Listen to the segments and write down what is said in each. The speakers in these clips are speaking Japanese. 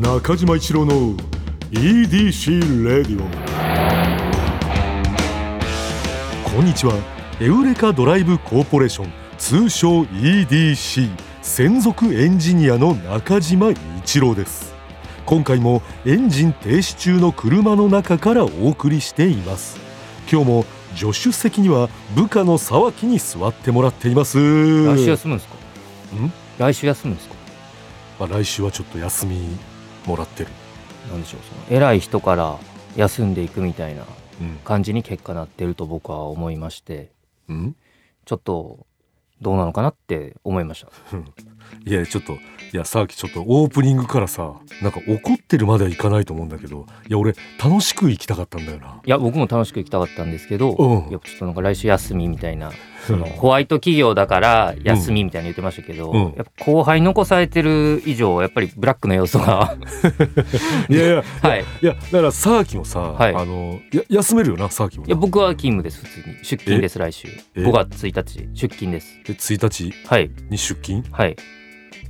中島一郎の EDC レディオこんにちは。エウレカドライブコーポレーション通称 EDC 専属エンジニアの中島一郎です。今回もエンジン停止中の車の中からお送りしています。今日も助手席には部下の沢木に座ってもらっています。来週休むんですか？ん？来週休むんですか？まあ、来週はちょっと休みもらってる、なんでしょうその偉い人から休んでいくみたいなうん。感じに結果なってると僕は思いまして。うん、ちょっとどうなのかなって思いました いやちょっといやさっきちょっとオープニングからさなんか怒ってるまではいかないと思うんだけどいや俺楽しく行きたかったんだよな。いや僕も楽しく行きたかったんですけど、うんやっぱちょっとなんか来週休みみたいなそのホワイト企業だから休みみたいに言ってましたけど、うん。やっぱ後輩残されてる以上やっぱりブラックの要素がいやいやはい。いやだからさーきもさ、はい。あのや休めるよなさーきもいや僕は勤務です普通に。出勤です来週。え？5月1日。出勤です。で1日？はい。に出勤？はい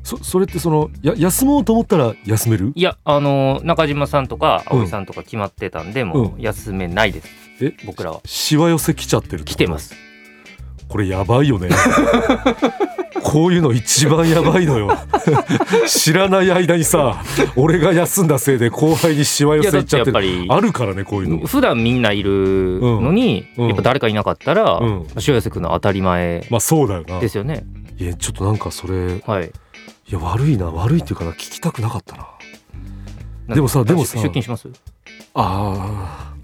そそれってそのや休もうと思ったら休める？いやあの中島さんとか葵さんとか決まってたんで、もう休めないです。え僕らは。しわ寄せ来ちゃってるってこと？来てます。これやばいよね。こういうの一番やばいのよ。知らない間にさ俺が休んだせいで後輩にしわ寄いやだってせ行っちゃってる。やっぱりあるからねこういうの。普段みんないるのに、うん。うん。やっぱ誰かいなかったら、うん。塩寄くの当たり前まあそうだよな。ですよね。いやちょっとなんかそれはいいや悪いな悪いっていうかな聞きたくなかったな。でもさでもさ出勤します？ああ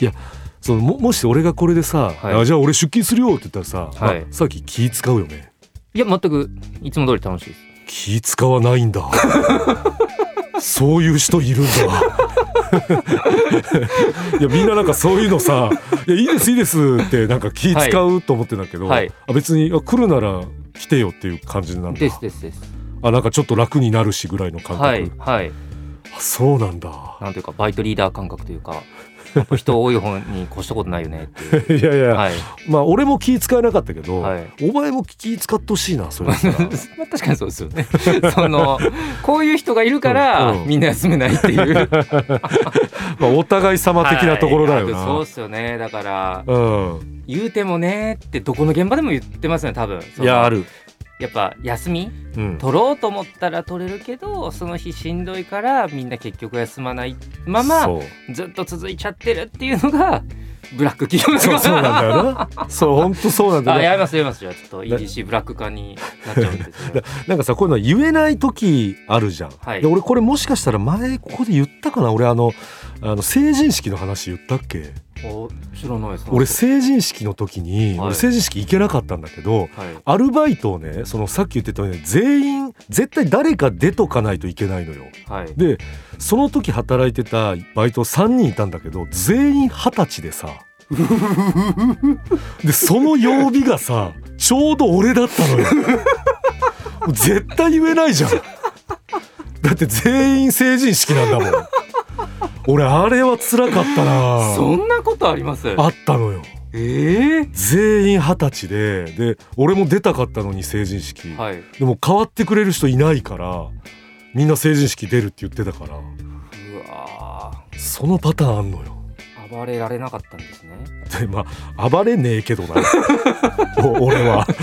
いやそのももし俺がこれでさ、はい。あじゃあ俺出勤するよって言ったらさ、はい。まあさっき気使うよね。いや全くいつも通り楽しいです。気使わないんだ。そういう人いるんだ。いやみんななんかそういうのさ「いやいいですいいです」ってなんか気使うと思ってんだけど、はい。あ別にあ来るなら来てよっていう感じなんだですですですあなんかちょっと楽になるしぐらいの感覚、はいはい。あそうなんだ。なんというかバイトリーダー感覚というか人多い方に越したことないよねっていう。いやいや、はい。まあ俺も気使えなかったけど、はい。お前も気使ってほしいなそれ。確かにそうですよね。そのこういう人がいるから、うん。うんみんな休めないっていう。まあお互い様的なところだよな、はいそうっすよね。だからうん。言うてもねってどこの現場でも言ってますよね多分。いやある、やっぱ休み？うん、取ろうと思ったら取れるけどその日しんどいからみんな結局休まない。ままずっと続いちゃってるっていうのがブラック企業そうそうなんだよな。そう本当そうなんだよな。あやりますやります。じゃあちょっと EDC ブラック化になっちゃうんですねなんかさこういうの言えない時あるじゃん、はい。で俺これもしかしたら前ここで言ったかな？俺あのあの成人式の話言ったっけ？お知らないです。俺成人式の時に、はい。俺成人式行けなかったんだけどはい。アルバイトをねそのさっき言ってたように全員絶対誰か出とかないといけないのよ。はい。でその時働いてたバイト3人いたんだけど全員二十歳でさ。でその曜日がさちょうど俺だったのよ。絶対言えないじゃん。だって全員成人式なんだもん俺あれは辛かったな。そんなことあります？あったのよ。ええ全員二十歳でで俺も出たかったのに成人式、はい。でも代わってくれる人いないからみんな成人式出るって言ってたから。うわそのパターンあんのよ。ー暴れられなかったんですね。でまあ暴れねえけどな。お俺は。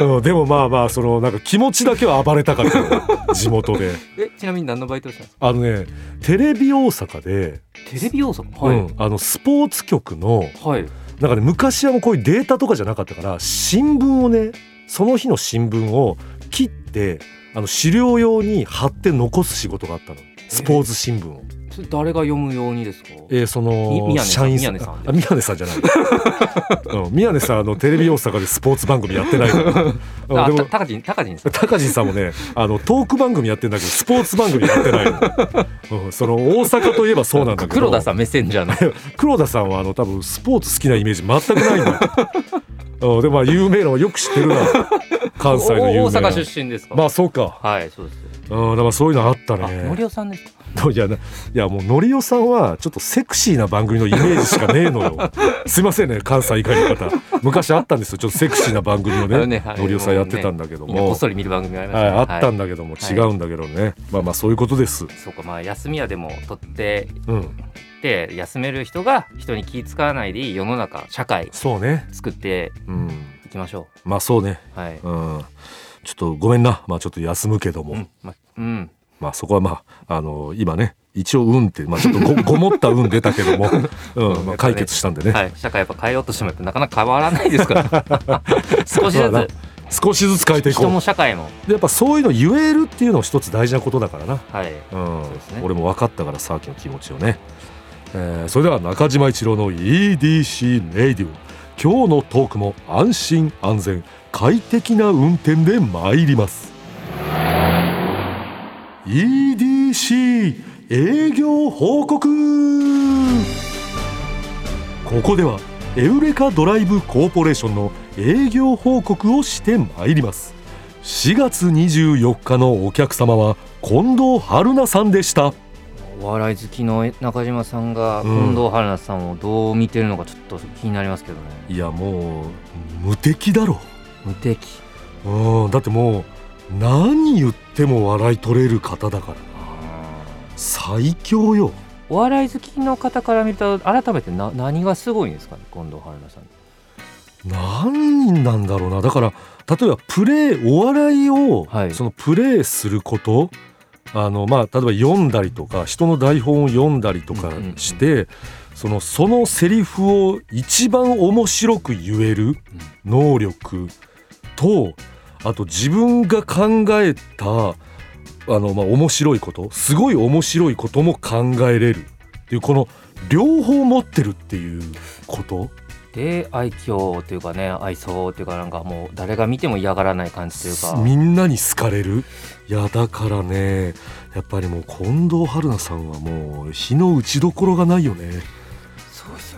うんでもまあまあそのなんか気持ちだけは暴れたかったよ。地元で。えちなみに何のバイトしたんですか？あのねテレビ大阪で、テレビ要素はい、うんあのスポーツ局のはい。なんかね昔はもうこういうデータとかじゃなかったから新聞をねその日の新聞を切ってあの資料用に貼って残す仕事があったの。スポーツ新聞を。それ誰が読むようにですか？えー、そみの宮根さん社員宮根さんあ宮根さんじゃない、うん、宮根さんあのテレビ大阪でスポーツ番組やってない あでもた高人高人さん。高人さんもねあのトーク番組やってんだけどスポーツ番組やってないの、うん、その大阪といえばそうなんだけど。黒田さんメッセンジャーの。黒田さんはあの多分スポーツ好きなイメージ全くないんだよ、うん、でもまあ有名なのはよく知ってるな。関西の有名な。お大阪出身ですか、まあそうか、はいそうです。うん、だからそういうのあったね。りおさんですか？いやないやもうのりおさんはちょっとセクシーな番組のイメージしかねえのよ。すいませんね関西以外の方。昔あったんですよちょっとセクシーな番組をね。ねはいのりおさんやってたんだけどみんなこもっそり見る番組ありましはい、たね。あったんだけども、違うんだけどね。まあまあそういうことです。そうか、まあ休みはでも取ってうん。で休める人が人に気使わないでいい世の中社会そうね。作ってうん。いきましょまあそうね。う。はい。うん。ちょっとごめんな。まあちょっと休むけども、うん、まうん、まあそこはまああの今ね一応運ってまあちょっとご ごもった運出たけども、うんまあ、解決したんでね、はい、社会やっぱ変えようとしてもやっぱなかなか変わらないですから。少しずつ。少しずつ変えていこ人もう社会も。でやっぱそういうの言えるっていうのも一つ大事なことだからな、はい。うん。ね。俺も分かったからさっきの気持ちをね、えーそれでは中島一郎の EDC レイディオ今日のトークも安心安全快適な運転で参ります EDC 営業報告。ここではエウレカドライブコーポレーションの営業報告をして参ります。4月24日のお客様は近藤春菜さんでした。お笑い好きの中島さんがうん。近藤春菜さんをどう見てるのかちょっと気になりますけどね。いやもう無敵だろ。無敵。うんだってもう何言っても笑い取れる方だから最強よ。お笑い好きの方から見ると改めてな何がすごいんですかね近藤春菜さん。何なんだろうな。だから例えばプレーお笑いを、はい。そのプレーすることあのまあ例えば読んだりとか人の台本を読んだりとかうんうんうんして、そのそのセリフを一番面白く言える能力とあと自分が考えたあの、まあ、面白いことすごい面白いことも考えれる。っていうこの両方持ってるっていうこと。で愛嬌というかね愛想というかなんかもう誰が見ても嫌がらない感じというか。みんなに好かれる。いやだからねやっぱりもう近藤春菜さんはもう火の打ちどころがないよね。そうです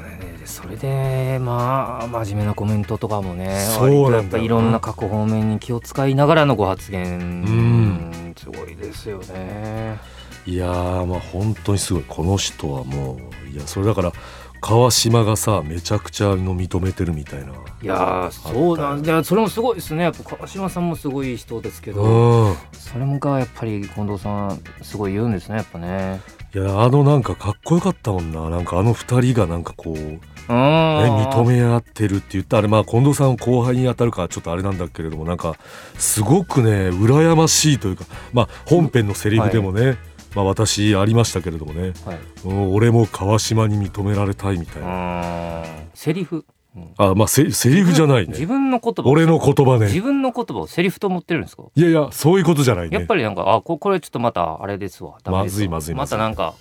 それでまあ真面目なコメントとかもねそうやっぱいろんな各方面に気を使いながらのご発言。んすごいですよね。いやーまあ本当にすごい。この人はもういやそれだから川島がさめちゃくちゃの認めてるみたいな。いやーそうなんでそれもすごいですねやっぱ川島さんもすごい人ですけどうん。それもがやっぱり近藤さんすごい言うんですねやっぱね。いやあのなんかかっこよかったもんな。なんかあの二人がなんかこう、認め合ってるって言ったあれまあ近藤さん後輩に当たるからちょっとあれなんだけれどもなんかすごくね羨ましいというかまあ本編のセリフでもね、まあ私ありましたけれどもね、はい。うん俺も川島に認められたいみたいな、うんセリフ、うん。あまあセセリフじゃない自ね分の言葉。俺の言葉ね。自分の言葉をセリフと思ってるんですか？いやいやそういうことじゃないね。やっぱりなんかあここれちょっとまたあれですわ。まずいまずいまずい。たなんか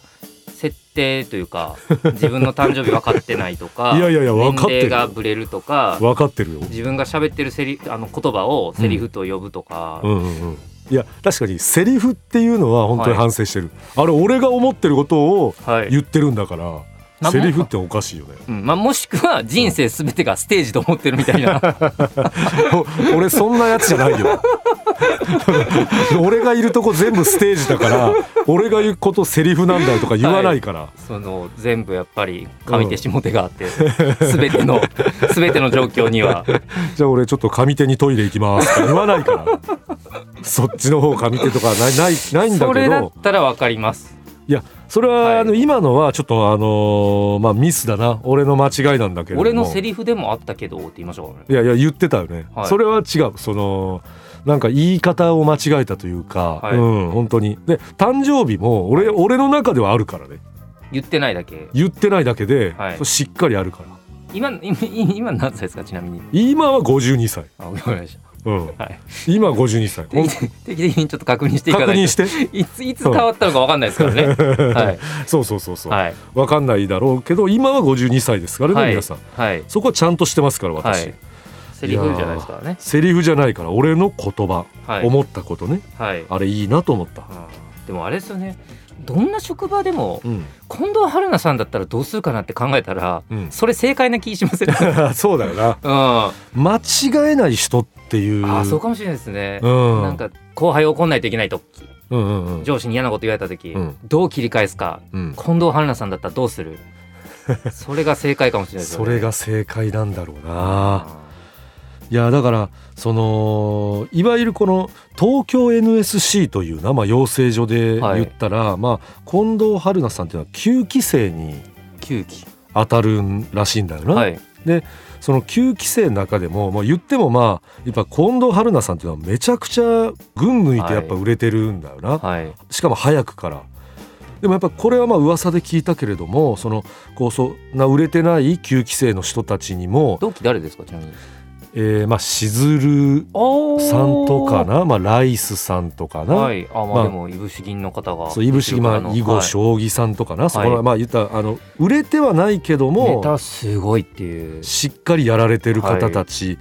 設定というか 自分の誕生日分かってないとかいやいやいや分かってる年齢がブレるとか分かってるよ。自分が喋ってるセリあの言葉をセリフと呼ぶとか、うんうんうん。いや確かにセリフっていうのは本当にはい反省してる、あれ俺が思ってることをはい。言ってるんだから、まあセリフっておかしいよね。うん。まあ、もしくは人生すべてがステージと思ってるみたいな。お俺そんなやつじゃないよ。俺がいるとこ全部ステージだから俺が言うことセリフなんだよとか言わないから、その全部やっぱり上手下手があって、すべての すべての状況には。じゃあ俺ちょっと上手にトイレ行きますとか言わないから。そっちの方上手とかないないないんだそれけどだったら分かります。いやそれは、はい。あの今のはちょっとあのーまあミスだな。俺の間違いなんだけれども。俺のセリフでもあったけどって言いましょういやいや言ってたよね、はい。それは違う。そのなんか言い方を間違えたというか、はい。うん本当に。で誕生日も俺俺の中ではあるからね。言ってないだけ。言ってないだけで、はい。しっかりあるから。今今今何歳ですかちなみに？今は52歳、あわかりましたうん、はい。今は52歳。定期的にちょっと確認していただいて。確認して？いつ いつ変わったのか分かんないですからね。はい。そうそうそうそう、はい。わかんないだろうけど今は52歳ですからね、はい。皆さん。はい。そこはちゃんとしてますから私、はい。セリフじゃないですからね。セリフじゃないから俺の言葉、はい。思ったことね。はい。あれいいなと思った、でもあれですよね。どんな職場でもうん。近藤春菜さんだったらどうするかなって考えたらうん、それ正解な気しません そうだよな。うん。あ間違えない人っていう。ーそうかもしれないですね、うん。なんか後輩怒んないといけない時うんうんうん。上司に嫌なこと言われた時、うん。どう切り返すか。うん。近藤春菜さんだったらどうする？それが正解かもしれないね。それが正解なんだろうな。いやだからそのいわゆるこの東京 NSC というな、まあ、養成所で言ったら、まあ、近藤春菜さんっていうのは9期生に9期当たるらしいんだよな。はいその9期生の中でも、まあ、言ってもまあやっぱ近藤春菜さんっていうのはめちゃくちゃ群抜いてやっぱ売れてるんだよな、はい。しかも早くから。でもやっぱこれはまあ噂で聞いたけれどもそのこうそんな売れてない9期生の人たちにも、同期誰ですかちなみに？えー、まあしずるさんとかな、まあ、ライスさんとかな、はい。あまあ、まあでもいぶし銀の方がそういぶしぎまあ囲碁はい。将棋さんとかな、そこらはい。まあ言ったらあの売れてはないけどネもタすごいっていう。しっかりやられてる方たち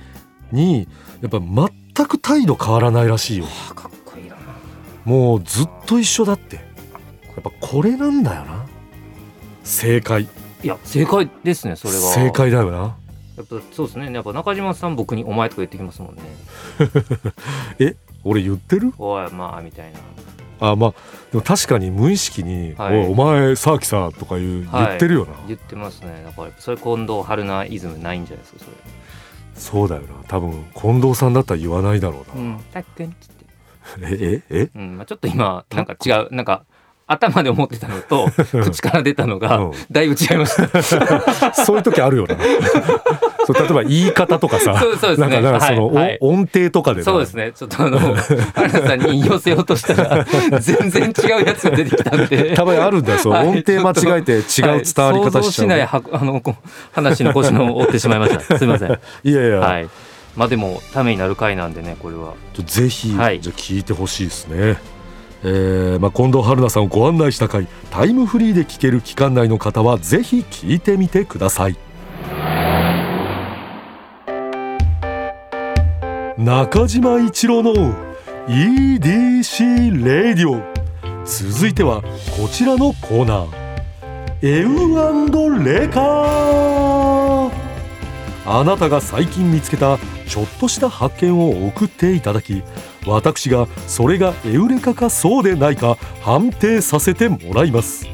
に、やっぱ全く態度変わらないらしいよ。あかっこいいな。もうずっと一緒だって。やっぱこれなんだよな。正解。いや正解ですねそれは。正解だよなやっぱそうですね。やっぱ中島さん僕に「お前」とか言ってきますもんね。俺言ってる「おいまあ」みたいな。あまあでも確かに無意識に「はい。お前さあきさ」とか言う、はい。言ってるよな。言ってますね。だからそれ近藤春菜イズムないんじゃないですかそれ。そうだよな。多分近藤さんだったら言わないだろうな、うん。たっくんっつって。え え？え？うん。まあちょっと今なんか違うなんか頭で思ってたのと 口から出たのがうん。だいぶ違いました。そういう時あるよな。そう例えば言い方とかさそうそうですね。なんかその、は音程とかでな。そうですね。ちょっとあの春菜さんに引用せようとしたら全然違うやつが出てきたんで。たまにあるんだよ。そう、はい。音程間違えて違う伝わり方しちゃう、はい。想像しないはあのこ話の腰の折ってしまいました。すみません。いやいや、はい。まあでもためになる回なんでねこれは。ぜひ、はい。じゃあ聞いてほしいですね。えーまあ、近藤春菜さんをご案内した回タイムフリーで聞ける期間内の方はぜひ聞いてみてください。中島一郎の EDC レディオ続いてはこちらのコーナー。エウレカあなたが最近見つけたちょっとした発見を送っていただき私がそれがエウレカかそうでないか判定させてもらいます。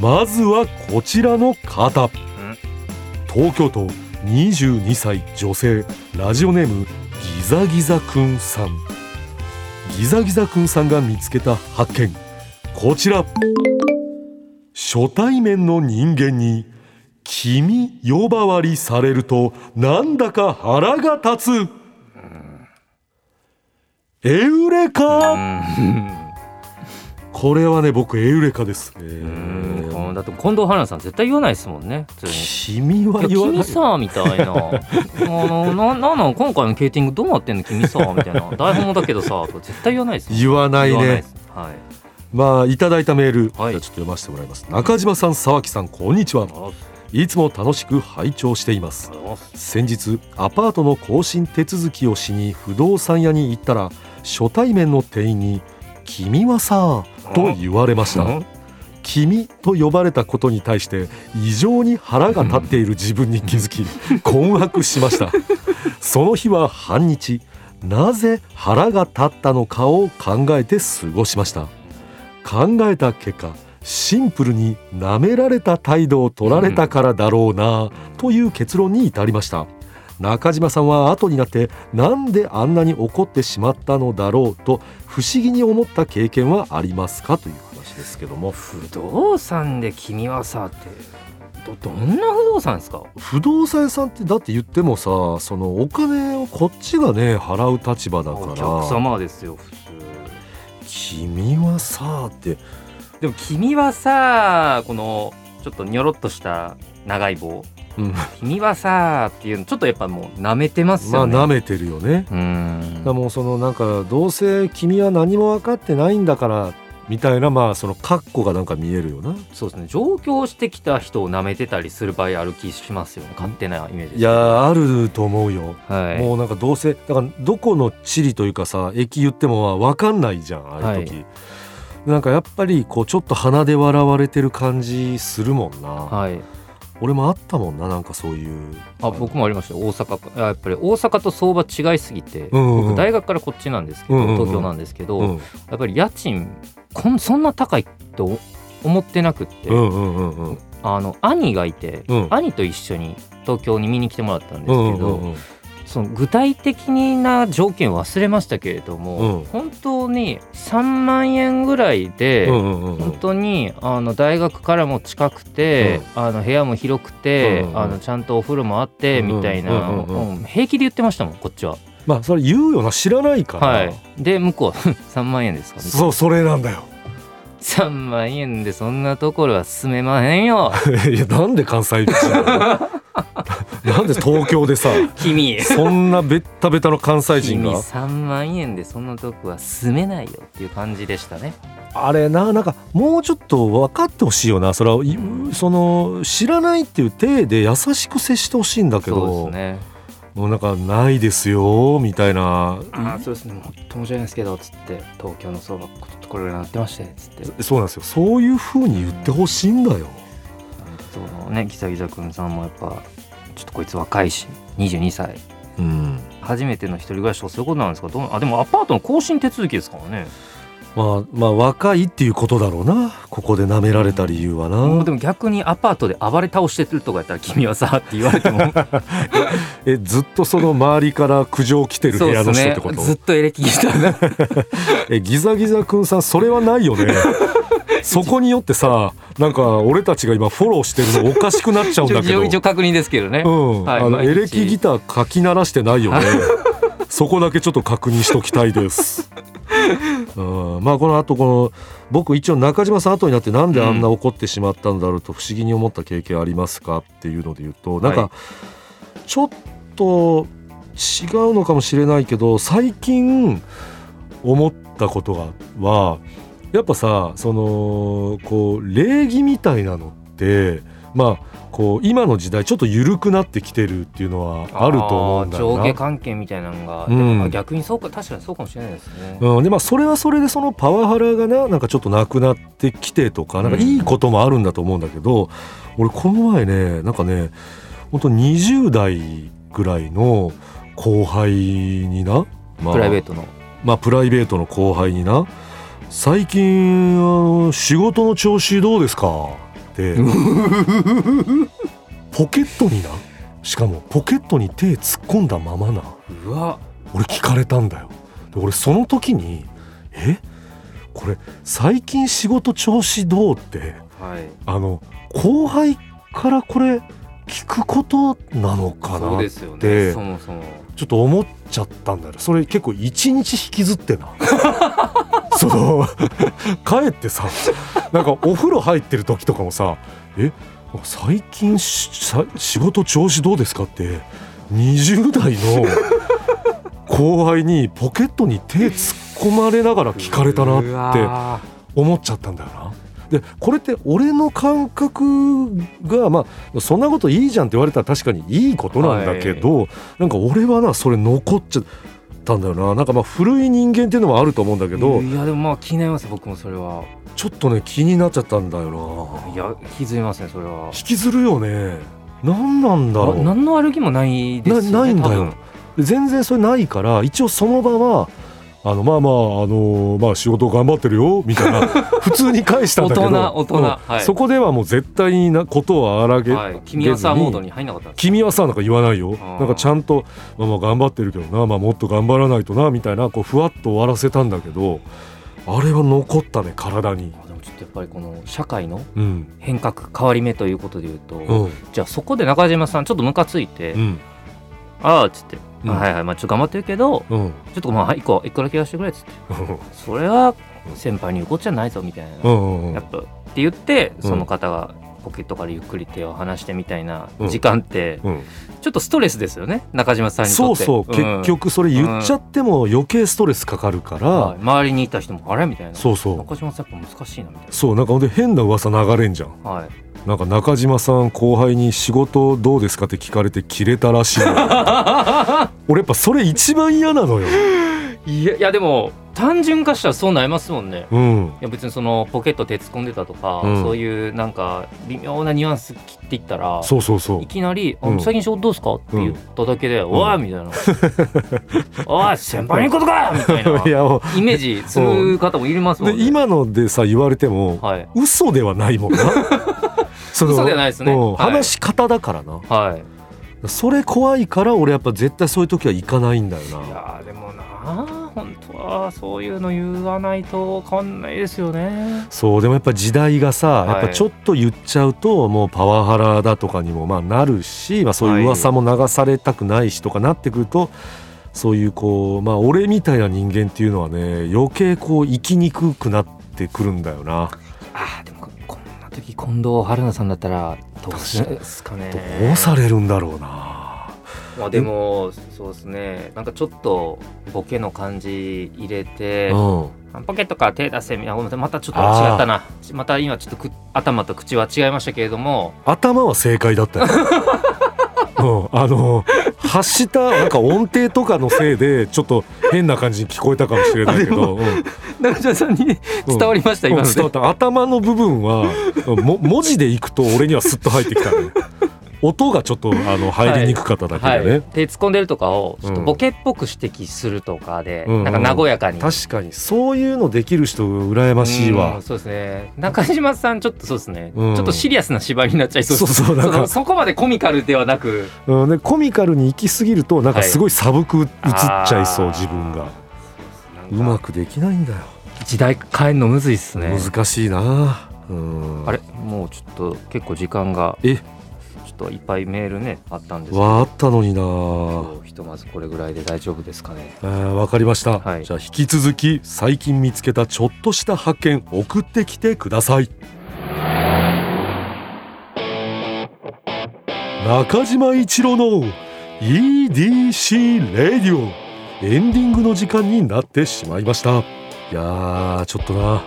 まずはこちらの方。東京都22歳女性ラジオネームギザギザくんさん。ギザギザくんさんが見つけた発見。こちら。初対面の人間に君呼ばわりされるとなんだか腹が立つ。エウレうカん。これはね僕エウレカです、えうん。ーだって近藤春菜さん絶対言わないですもんね普通に。君はい言わない。や君さみたいな。あのななんなん今回のケーティングどうなってんの？君さみたいな。台本もだけどさとか絶対言わないです言わないね。はい。まあいただいたメール、はい。じゃあちょっと読ませてもらいます。中島さん沢木さんこんにちは。いつも楽しく拝聴しています。先日アパートの更新手続きをしに不動産屋に行ったら初対面の店員に「君はさ」と言われました「君」と呼ばれたことに対して異常に腹が立っている自分に気づき 困惑しました。その日は半日なぜ腹が立ったのかを考えて過ごしました。考えた結果シンプルに舐められた態度を取られたからだろうなという結論に至りました中島さんは後になってなんであんなに怒ってしまったのだろうと不思議に思った経験はありますかという話ですけども。不動産で君はさってどどんな不動産ですか不動産屋さんってだって言ってもさそのお金をこっちがね払う立場だおから。客様ですよ普通。君はさって。でも君はさこのちょっとニョロっとした長い棒うん。君はさっていうのちょっとやっぱもう舐めてますまあよね、舐めてるよね。うーん。だもうそのなんかどうせ君は何も分かってないんだからみたいなまあその格好がなんか見えるよな。そうですね。上京してきた人を舐めてたりする場合ある気しますよね勝手なイメージいやあると思うよ、はい。もうなんかどうせだからどこの地理というかさ駅言ってもまあ分かんないじゃんああいう時、なんかやっぱりこうちょっと鼻で笑われてる感じするもんな、はい俺もあったもんななんかそういう。あ僕もありましたよ。大阪やっぱり大阪と相場違いすぎて、うんうんうん。僕大学からこっちなんですけど、うんうんうん。東京なんですけど、うん。やっぱり家賃こんそんな高いと思ってなくって、うんうんうんうん。あの兄がいて、うん。兄と一緒に東京に見に来てもらったんですけうど、んうんうんその具体的な条件忘れましたけれども、うん。本当に3万円ぐらいで、うんうんうん本当にあの大学からも近くて、あの部屋も広くて、うんうんあのちゃんとお風呂もあって、うんうんみたいな、うんうんうん。うん平気で言ってましたもんこっちは。まあそれ言うよな知らないから、はい、で向こうは3万円ですか、ね、そうそれなんだよ。3万円でそんなところは住めまへんよ。いやなんで関西人なんで東京でさ 君そんなベッタベタの関西人君が3万円でそんなとこは住めないよっていう感じでしたね。あれななんかもうちょっと分かってほしいよなそれはいその知らないっていう体で優しく接してほしいんだけそうど、ですね。もうなんかないですよみたいなあそうですね。もっと申し訳ないですけどつって東京の相場これぐらいなってましてつって。そうなんですよそういう風に言ってほしいんだよ、そのねギザギザくんさんもやっぱちょっとこいつ若いし22歳うん、初めての一人暮らしとかそういうことなんですか？どうあでもアパートの更新手続きですからね。まあまあ若いっていうことだろうな。ここで舐められた理由はな、もうでも逆にアパートで暴れ倒してるとかやったら君はさって言われても。えずっとその周りから苦情来てる部屋の人ってこと、ずっとエレキギターが。えギザギザくんさんそれはないよねそこによってさなんか俺たちが今フォローしてるのおかしくなっちゃうんだけど。一応確認ですけどね。うん、あのはい毎日。エレキギター書き鳴らしてないよね。そこだけちょっと確認しときたいです。うん、まあこの後この僕一応中島さん後になってなんであんな怒ってしまったんだろうと不思議に思った経験ありますかっていうので言うとなんはかちょっと違うのかもしれないけど最近思ったことがはやっぱさそのこう礼儀みたいなのってまあこう今の時代ちょっと緩くなってきてるっていうのはあると思うんだよあー上下な。関係みたいなのが、うん逆にそうか確かにそうかもしれないですね。うん、でまあそれはそれでそのパワハラがななんかちょっとなくなってきてとかなんかいいこともあるんだと思うんだけど、俺この前ねなんかね本当20代ぐらいの後輩にな、まあ、プライベートの。まあプライベートの後輩にな最近あの仕事の調子どうですか？って。ポケットにな？しかもポケットに手突っ込んだままな。うわ。俺聞かれたんだよ。で俺その時にえ？これ最近仕事調子どう？ってはい。あの後輩からこれ聞くことなのかな？そうですよでね。そもそも。ちょっと思っちゃったんだよそれ結構一日引きずってな その帰ってさなんかお風呂入ってる時とかもさ「え最近仕事調子どうですか?」って20代の後輩にポケットに手突っ込まれながら聞かれたなうってわ思っちゃったんだよな。でこれって俺の感覚がまあそんなこといいじゃんって言われたら確かにいいことなんだけど、なんか俺はなそれ残っちゃったんだよななんかまあ古い人間っていうのもあると思うんだけど、いやでもまあ気になります僕もそれは。ちょっとね気になっちゃったんだよないや引きずりますねそれは。引きずるよね何なんだろうな何の悪気もないですよね。なないんだよ全然それないから一応その場はあのまあまああのまあ仕事頑張ってるよみたいな 普通に返したんだけど大人はい。そこではもう絶対なことを荒げ、はい。君はさモードに入んなかった。君はさなんか言わないよ。なんかちゃんと、まあ、まあ頑張ってるけどな、まあ、もっと頑張らないとなみたいなこうふわっと終わらせたんだけどあれは残ったね体に。あでもちょっとやっぱりこの社会のうん。変革変わり目ということで言うと、うん。じゃあそこで中島さんちょっとムカついて、うんああっつって、うん。あはいはい。まあちょっと頑張ってるけどうん。ちょっとまあ一個一個だけやらせてくれっつって。それは先輩に言うことじゃないぞみたいな、うんうんやっぱって言ってうんその方がポケットからゆっくり手を離してみたいなうん。時間ってうん。ちょっとストレスですよね中島さんにとって。そうそう、ん。結局それ言っちゃっても余計ストレスかかるから、はい。周りにいた人もあれ？みたいな。そうそう。中島さんやっぱ難しいなみたいそうなんかほんで変な噂流れんじゃん。なはいなんか中島さん後輩に仕事どうですかって聞かれてキレたらしいの 俺やっぱそれ一番嫌なのよ。いやいやでも単純化したらそうなりますもんね。うん。いや別にそのポケット手突っ込んでたとか、うん。そういうなんか微妙なニュアンス切っていったらそうそうそう。いきなり「あうん。最近仕事どうすか?」って言っただけで「おい!」みたいな「おい先輩にことか! 」みたいな。イメージする方もいますうもんね。で今のでさ言われてもはい。嘘ではないもんなその嘘ではないですね。話し方だからな。はい。それ怖いから俺やっぱ絶対そういう時は行かないんだよいなやーでもな本当はそういうの言わないと変わんないですよね。そうでもやっぱ時代がさ、い。やっぱちょっと言っちゃうともうパワハラだとかにもまあなるし、まあ、そういう噂も流されたくないしとかなってくると、そういうこうまあ俺みたいな人間っていうのはね余計こう生きにくくなってくるんだよな。あーで時近藤春菜さんだったらどうする？んですかね。どうされるんだろうな。まあでもそうですね。なんかちょっとボケの感じ入れてうん、ポケットから手出せみたいなまたちょっと違ったな。また今ちょっとく頭と口は違いましたけれども。頭は正解だったよ。うん、あの発したなんか音程とかのせいでちょっと変な感じに聞こえたかもしれないけど、うん。中島さんに伝わりました、今ので。うん伝わった。頭の部分はも文字でいくと俺にはスッと入ってきたね音がちょっとあの入りにくかっただけはい、でね、手突っ込んでるとかをちょっとうん。ボケっぽく指摘するとかで、うん。うんなんか和やかに、確かに。そういうのできる人羨ましいわ。うんそうですね。中島さんちょっとそうですね、うん。ちょっとシリアスな芝居になっちゃいそうです。そうそうそこまでコミカルではなく。うん、でコミカルに行き過ぎるとなんかすごい寒く映っちゃいそう、あー自分が。うまくできないんだよ、時代変えるのむずいっすね。難しいな。うん。あれ？もうちょっと結構時間が。え？っといっぱいメールねあったんですけど。わあったのにな。ひとまずこれぐらいで大丈夫ですかね。わかりました、はい。じゃあ引き続き最近見つけたちょっとした発見送ってきてください。中島一郎の EDC レディオエンディングの時間になってしまいました。いやーちょっとな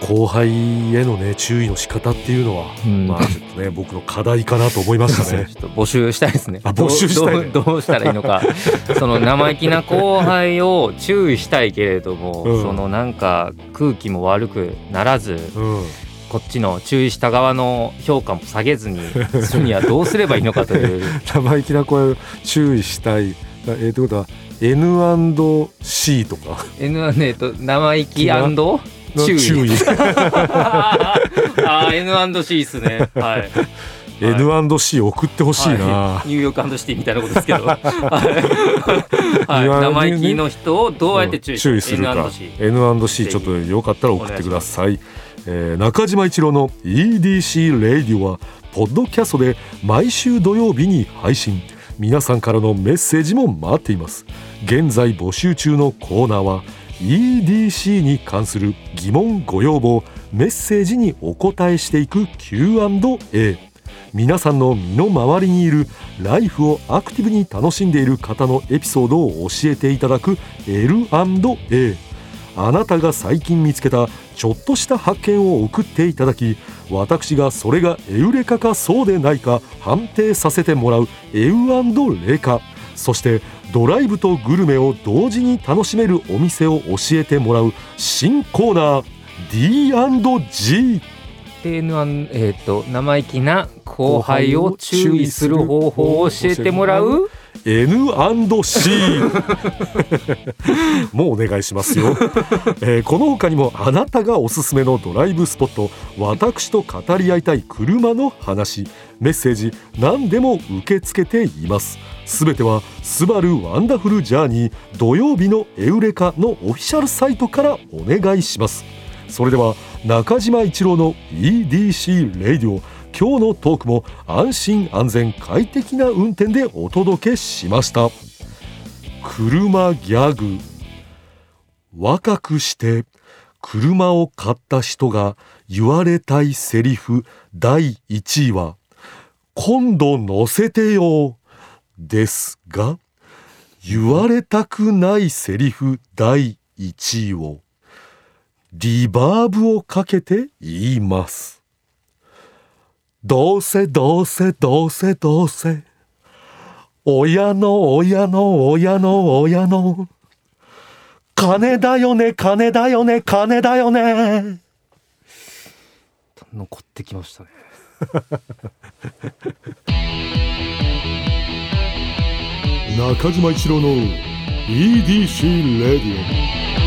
後輩へのね注意の仕方っていうのは、うん。まあちょっとね僕の課題かなと思いましたね。募集したいですね。あ募集したい。ね どうしたらいいのか。その生意気な後輩を注意したいけれども、うん。そのなんか空気も悪くならずうん。こっちの注意した側の評価も下げずにするにはどうすればいいのかという。生意気な声を注意したい。えー、ということは N&C とか。N はねえっと生意気の注意。注意。あー N&C ですね。はい。N&C 送ってほしいな、はい。ニューヨークシティみたいなことですけど、はい。生意気の人をどうやって注意注意するか。N&C N&C ちょっとよかったら送ってください。えー中島一郎の EDC レディオはポッドキャストで毎週土曜日に配信。皆さんからのメッセージも待っています。現在募集中のコーナーは EDC に関する疑問ご要望メッセージにお答えしていく Q&A 皆さんの身の回りにいるライフをアクティブに楽しんでいる方のエピソードを教えていただく L&A あなたが最近見つけたちょっとした発見を送っていただき私がそれがエウレカかそうでないか判定させてもらうエウレカそしてドライブとグルメを同時に楽しめるお店を教えてもらう新コーナー D&G で N1 えっ、と生意気な後輩を注意する方法を教えてもらう？N&C もうお願いしますよ、えーこの他にもあなたがおすすめのドライブスポット私と語り合いたい車の話メッセージ何でも受け付けています。すべては「スバルワンダフルジャーニー土曜日のエウレカ」のオフィシャルサイトからお願いします。それでは中島一郎の EDC レディオ今日のトークも安心安全快適な運転でお届けしました。車ギャグ。若くして車を買った人が言われたいセリフ第1位は今度乗せてよですが言われたくないセリフ第1位をリバーブをかけて言います。どうせどうせどうせどうせ親の親の親の親の金だよね金だよね金だよね残ってきましたね中島一郎の EDC レディオ。